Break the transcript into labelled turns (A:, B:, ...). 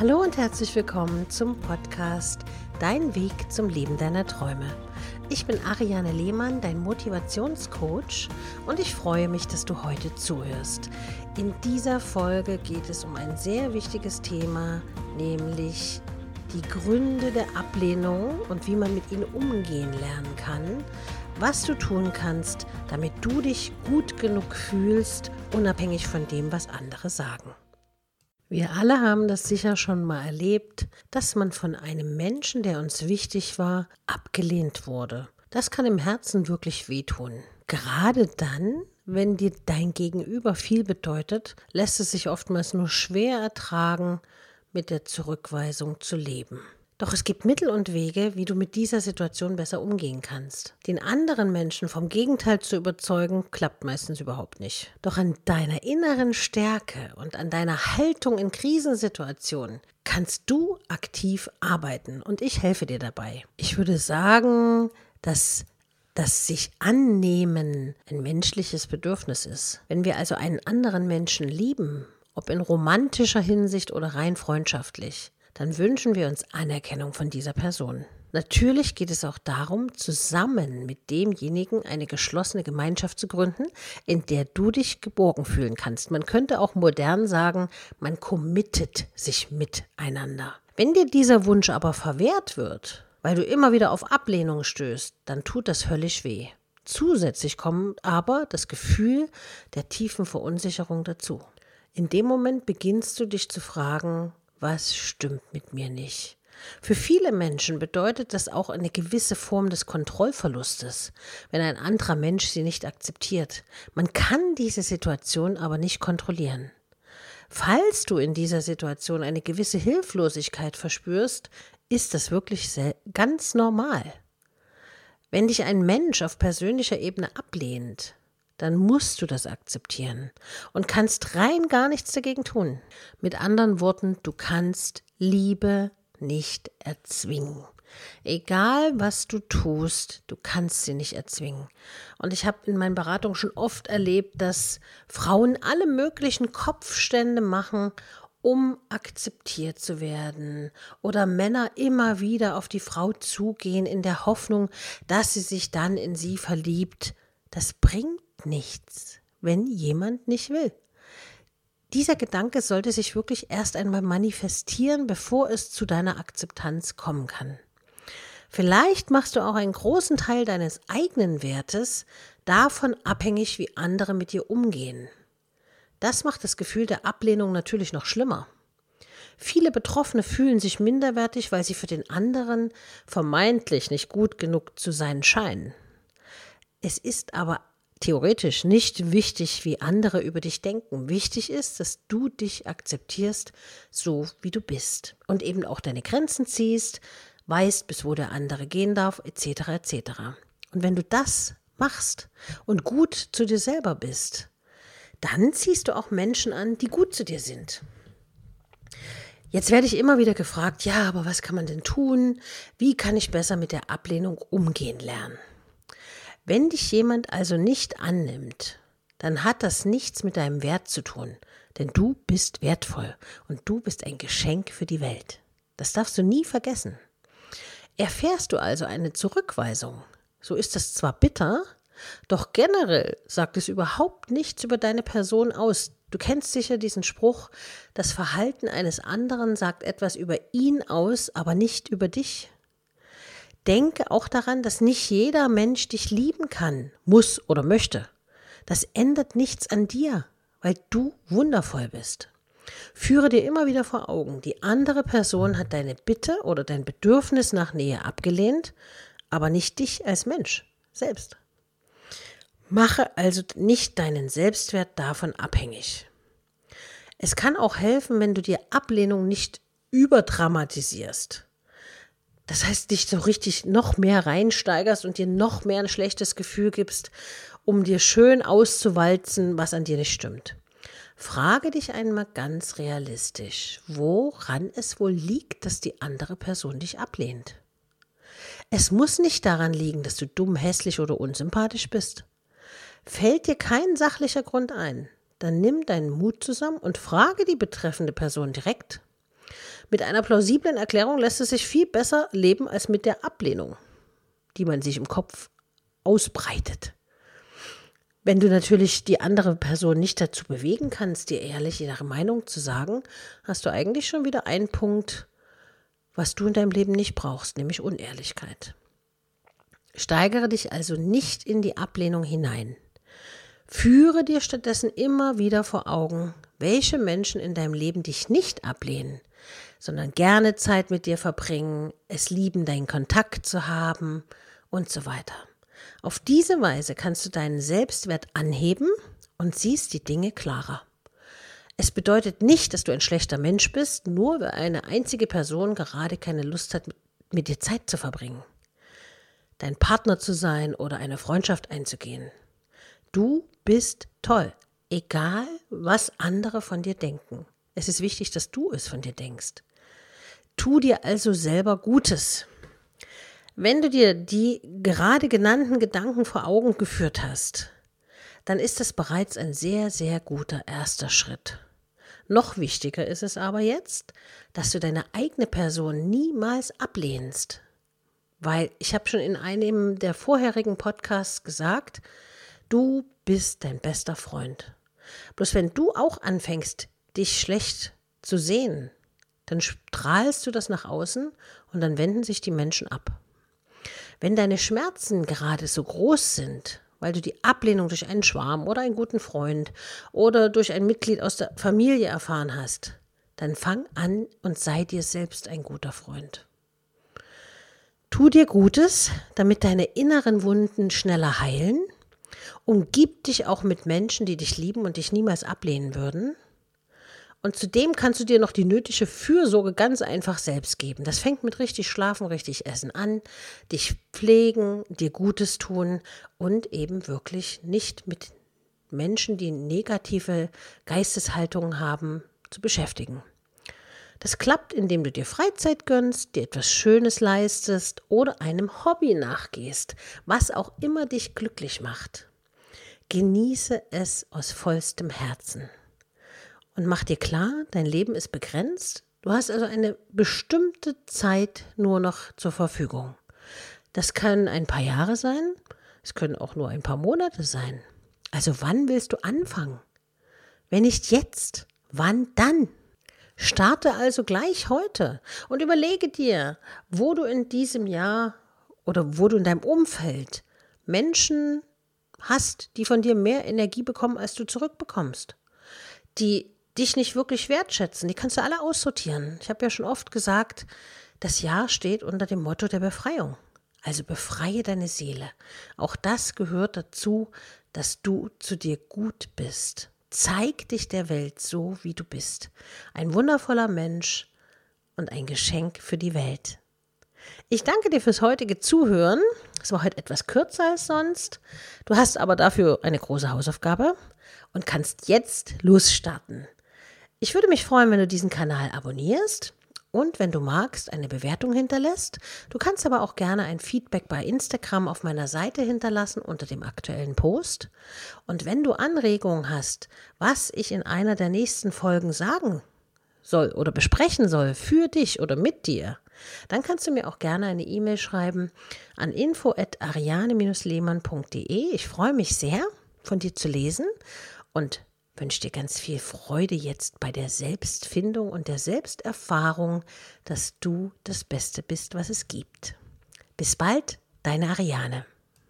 A: Hallo und herzlich willkommen zum Podcast Dein Weg zum Leben deiner Träume. Ich bin Ariane Lehmann, dein Motivationscoach und ich freue mich, dass du heute zuhörst. In dieser Folge geht es um ein sehr wichtiges Thema, nämlich die Gründe der Ablehnung und wie man mit ihnen umgehen lernen kann, was du tun kannst, damit du dich gut genug fühlst, unabhängig von dem, was andere sagen. Wir alle haben das sicher schon mal erlebt, dass man von einem Menschen, der uns wichtig war, abgelehnt wurde. Das kann im Herzen wirklich wehtun. Gerade dann, wenn dir dein Gegenüber viel bedeutet, lässt es sich oftmals nur schwer ertragen, mit der Zurückweisung zu leben. Doch es gibt Mittel und Wege, wie du mit dieser Situation besser umgehen kannst. Den anderen Menschen vom Gegenteil zu überzeugen, klappt meistens überhaupt nicht. Doch an deiner inneren Stärke und an deiner Haltung in Krisensituationen kannst du aktiv arbeiten und ich helfe dir dabei. Ich würde sagen, dass das sich annehmen ein menschliches Bedürfnis ist. Wenn wir also einen anderen Menschen lieben, ob in romantischer Hinsicht oder rein freundschaftlich, dann wünschen wir uns Anerkennung von dieser Person. Natürlich geht es auch darum, zusammen mit demjenigen eine geschlossene Gemeinschaft zu gründen, in der du dich geborgen fühlen kannst. Man könnte auch modern sagen, man committet sich miteinander. Wenn dir dieser Wunsch aber verwehrt wird, weil du immer wieder auf Ablehnung stößt, dann tut das höllisch weh. Zusätzlich kommt aber das Gefühl der tiefen Verunsicherung dazu. In dem Moment beginnst du dich zu fragen, was stimmt mit mir nicht? Für viele Menschen bedeutet das auch eine gewisse Form des Kontrollverlustes, wenn ein anderer Mensch sie nicht akzeptiert. Man kann diese Situation aber nicht kontrollieren. Falls du in dieser Situation eine gewisse Hilflosigkeit verspürst, ist das wirklich ganz normal. Wenn dich ein Mensch auf persönlicher Ebene ablehnt, dann musst du das akzeptieren und kannst rein gar nichts dagegen tun. Mit anderen Worten, du kannst Liebe nicht erzwingen. Egal, was du tust, du kannst sie nicht erzwingen. Und ich habe in meinen Beratungen schon oft erlebt, dass Frauen alle möglichen Kopfstände machen, um akzeptiert zu werden. Oder Männer immer wieder auf die Frau zugehen in der Hoffnung, dass sie sich dann in sie verliebt. Das nichts, wenn jemand nicht will. Dieser Gedanke sollte sich wirklich erst einmal manifestieren, bevor es zu deiner Akzeptanz kommen kann. Vielleicht machst du auch einen großen Teil deines eigenen Wertes davon abhängig, wie andere mit dir umgehen. Das macht das Gefühl der Ablehnung natürlich noch schlimmer. Viele Betroffene fühlen sich minderwertig, weil sie für den anderen vermeintlich nicht gut genug zu sein scheinen. Es ist aber theoretisch nicht wichtig, wie andere über dich denken. Wichtig ist, dass du dich akzeptierst, so wie du bist und eben auch deine Grenzen ziehst, weißt, bis wo der andere gehen darf, etc. etc. Und wenn du das machst und gut zu dir selber bist, dann ziehst du auch Menschen an, die gut zu dir sind. Jetzt werde ich immer wieder gefragt, ja, aber was kann man denn tun? Wie kann ich besser mit der Ablehnung umgehen lernen? Wenn dich jemand also nicht annimmt, dann hat das nichts mit deinem Wert zu tun, denn du bist wertvoll und du bist ein Geschenk für die Welt. Das darfst du nie vergessen. Erfährst du also eine Zurückweisung, so ist das zwar bitter, doch generell sagt es überhaupt nichts über deine Person aus. Du kennst sicher diesen Spruch, das Verhalten eines anderen sagt etwas über ihn aus, aber nicht über dich. Denke auch daran, dass nicht jeder Mensch dich lieben kann, muss oder möchte. Das ändert nichts an dir, weil du wundervoll bist. Führe dir immer wieder vor Augen, die andere Person hat deine Bitte oder dein Bedürfnis nach Nähe abgelehnt, aber nicht dich als Mensch selbst. Mache also nicht deinen Selbstwert davon abhängig. Es kann auch helfen, wenn du dir Ablehnung nicht überdramatisierst. Das heißt, dich so richtig noch mehr reinsteigerst und dir noch mehr ein schlechtes Gefühl gibst, um dir schön auszuwalzen, was an dir nicht stimmt. Frage dich einmal ganz realistisch, woran es wohl liegt, dass die andere Person dich ablehnt. Es muss nicht daran liegen, dass du dumm, hässlich oder unsympathisch bist. Fällt dir kein sachlicher Grund ein, dann nimm deinen Mut zusammen und frage die betreffende Person direkt. Mit einer plausiblen Erklärung lässt es sich viel besser leben als mit der Ablehnung, die man sich im Kopf ausbreitet. Wenn du natürlich die andere Person nicht dazu bewegen kannst, dir ehrlich ihre Meinung zu sagen, hast du eigentlich schon wieder einen Punkt, was du in deinem Leben nicht brauchst, nämlich Unehrlichkeit. Steigere dich also nicht in die Ablehnung hinein. Führe dir stattdessen immer wieder vor Augen, welche Menschen in deinem Leben dich nicht ablehnen, sondern gerne Zeit mit dir verbringen, es lieben, deinen Kontakt zu haben und so weiter. Auf diese Weise kannst du deinen Selbstwert anheben und siehst die Dinge klarer. Es bedeutet nicht, dass du ein schlechter Mensch bist, nur weil eine einzige Person gerade keine Lust hat, mit dir Zeit zu verbringen, dein Partner zu sein oder eine Freundschaft einzugehen. Du bist toll, egal was andere von dir denken. Es ist wichtig, dass du es von dir denkst. Tu dir also selber Gutes. Wenn du dir die gerade genannten Gedanken vor Augen geführt hast, dann ist das bereits ein sehr, sehr guter erster Schritt. Noch wichtiger ist es aber jetzt, dass du deine eigene Person niemals ablehnst. Weil ich habe schon in einem der vorherigen Podcasts gesagt, du bist dein bester Freund. Bloß wenn du auch anfängst, dich schlecht zu sehen, dann strahlst du das nach außen und dann wenden sich die Menschen ab. Wenn deine Schmerzen gerade so groß sind, weil du die Ablehnung durch einen Schwarm oder einen guten Freund oder durch ein Mitglied aus der Familie erfahren hast, dann fang an und sei dir selbst ein guter Freund. Tu dir Gutes, damit deine inneren Wunden schneller heilen. Umgib dich auch mit Menschen, die dich lieben und dich niemals ablehnen würden. Und zudem kannst du dir noch die nötige Fürsorge ganz einfach selbst geben. Das fängt mit richtig Schlafen, richtig Essen an, dich pflegen, dir Gutes tun und eben wirklich nicht mit Menschen, die negative Geisteshaltungen haben, zu beschäftigen. Das klappt, indem du dir Freizeit gönnst, dir etwas Schönes leistest oder einem Hobby nachgehst, was auch immer dich glücklich macht. Genieße es aus vollstem Herzen und mach dir klar, dein Leben ist begrenzt. Du hast also eine bestimmte Zeit nur noch zur Verfügung. Das können ein paar Jahre sein, es können auch nur ein paar Monate sein. Also wann willst du anfangen? Wenn nicht jetzt, wann dann? Starte also gleich heute und überlege dir, wo du in diesem Jahr oder wo du in deinem Umfeld Menschen hast, die von dir mehr Energie bekommen, als du zurückbekommst, die dich nicht wirklich wertschätzen. Die kannst du alle aussortieren. Ich habe ja schon oft gesagt, das Jahr steht unter dem Motto der Befreiung. Also befreie deine Seele. Auch das gehört dazu, dass du zu dir gut bist. Zeig dich der Welt so, wie du bist. Ein wundervoller Mensch und ein Geschenk für die Welt. Ich danke dir fürs heutige Zuhören. Es war heute etwas kürzer als sonst. Du hast aber dafür eine große Hausaufgabe und kannst jetzt losstarten. Ich würde mich freuen, wenn du diesen Kanal abonnierst und wenn du magst, eine Bewertung hinterlässt. Du kannst aber auch gerne ein Feedback bei Instagram auf meiner Seite hinterlassen unter dem aktuellen Post. Und wenn du Anregungen hast, was ich in einer der nächsten Folgen sagen soll oder besprechen soll für dich oder mit dir, dann kannst du mir auch gerne eine E-Mail schreiben an info@ariane-lehmann.de. Ich freue mich sehr, von dir zu lesen und wünsche dir ganz viel Freude jetzt bei der Selbstfindung und der Selbsterfahrung, dass du das Beste bist, was es gibt. Bis bald, deine Ariane.